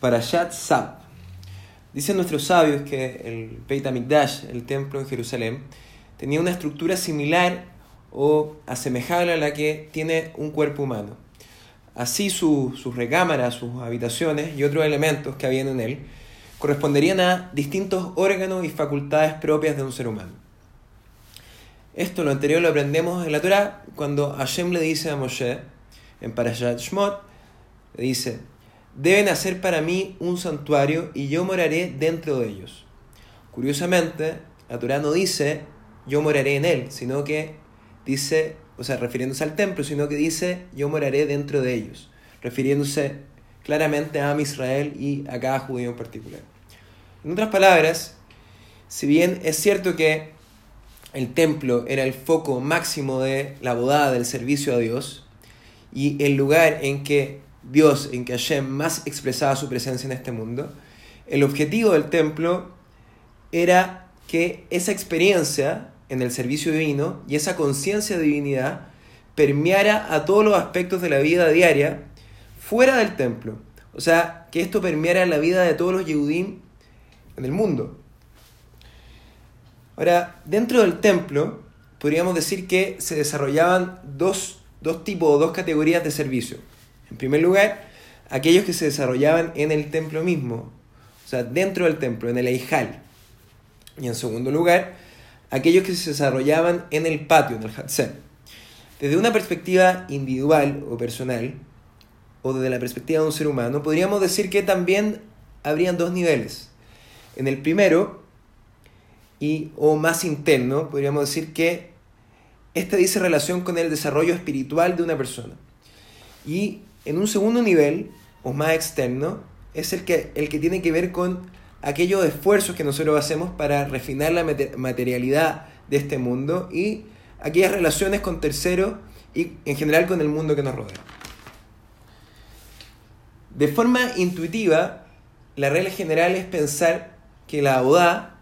Parashat Sab. Dicen nuestros sabios que el Beit HaMikdash, el templo en Jerusalén, tenía una estructura similar o asemejable a la que tiene un cuerpo humano. Así sus recámaras, sus habitaciones y otros elementos que habían en él corresponderían a distintos órganos y facultades propias de un ser humano. Esto, lo anterior, lo aprendemos en la Torah cuando Hashem le dice a Moshe, en Parashat Shmot, le dice, deben hacer para mí un santuario y yo moraré dentro de ellos. Curiosamente, la Torah no dice, yo moraré en él, sino que dice, o sea, refiriéndose al templo, sino que dice, yo moraré dentro de ellos, refiriéndose claramente a Israel y a cada judío en particular. En otras palabras, si bien es cierto que el templo era el foco máximo de la boda del servicio a Dios y el lugar en que Dios, en que Hashem más expresaba su presencia en este mundo, el objetivo del templo era que esa experiencia en el servicio divino y esa conciencia de divinidad permeara a todos los aspectos de la vida diaria fuera del templo. O sea, que esto permeara la vida de todos los Yehudim en el mundo. Ahora, dentro del templo, podríamos decir que se desarrollaban dos, dos tipos o dos categorías de servicio. En primer lugar, aquellos que se desarrollaban en el templo mismo, o sea, dentro del templo, en el Eijal. Y en segundo lugar, aquellos que se desarrollaban en el patio, en el Hatzer. Desde una perspectiva individual o personal, o desde la perspectiva de un ser humano, podríamos decir que también habrían dos niveles. En el primero, y, o más interno, podríamos decir que este dice relación con el desarrollo espiritual de una persona. Y en un segundo nivel, o más externo, es el que, el que tiene que ver con aquellos esfuerzos que nosotros hacemos para refinar la materialidad de este mundo y aquellas relaciones con terceros y en general con el mundo que nos rodea. De forma intuitiva, la regla general es pensar que la boda,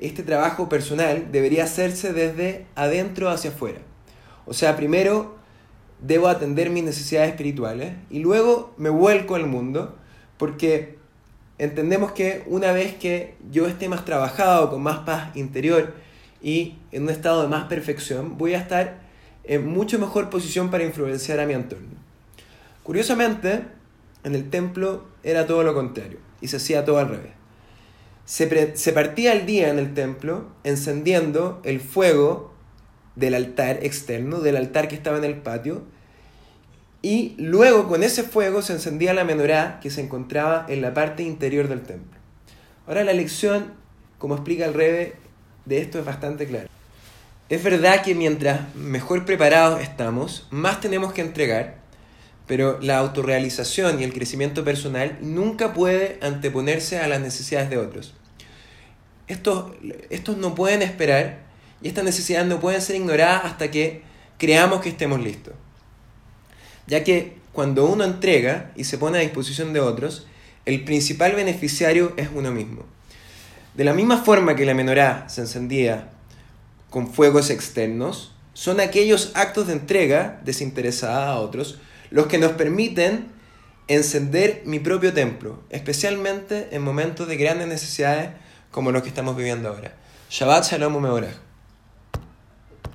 este trabajo personal, debería hacerse desde adentro hacia afuera. O sea, primero debo atender mis necesidades espirituales y luego me vuelco al mundo porque entendemos que una vez que yo esté más trabajado, con más paz interior y en un estado de más perfección, voy a estar en mucho mejor posición para influenciar a mi entorno. Curiosamente, en el templo era todo lo contrario y se hacía todo al revés. Se, se partía el día en el templo encendiendo el fuego del altar externo, del altar que estaba en el patio, y luego con ese fuego se encendía la menorá que se encontraba en la parte interior del templo. Ahora la lección, como explica el Rebe, de esto es bastante clara. Es verdad que mientras mejor preparados estamos, más tenemos que entregar, pero la autorrealización y el crecimiento personal nunca puede anteponerse a las necesidades de otros. Estos, estos no pueden esperar y estas necesidades no pueden ser ignoradas hasta que creamos que estemos listos ya que cuando uno entrega y se pone a disposición de otros, el principal beneficiario es uno mismo. De la misma forma que la menorá se encendía con fuegos externos, son aquellos actos de entrega desinteresada a otros los que nos permiten encender mi propio templo, especialmente en momentos de grandes necesidades como los que estamos viviendo ahora. Shabbat Shalom Umeorah.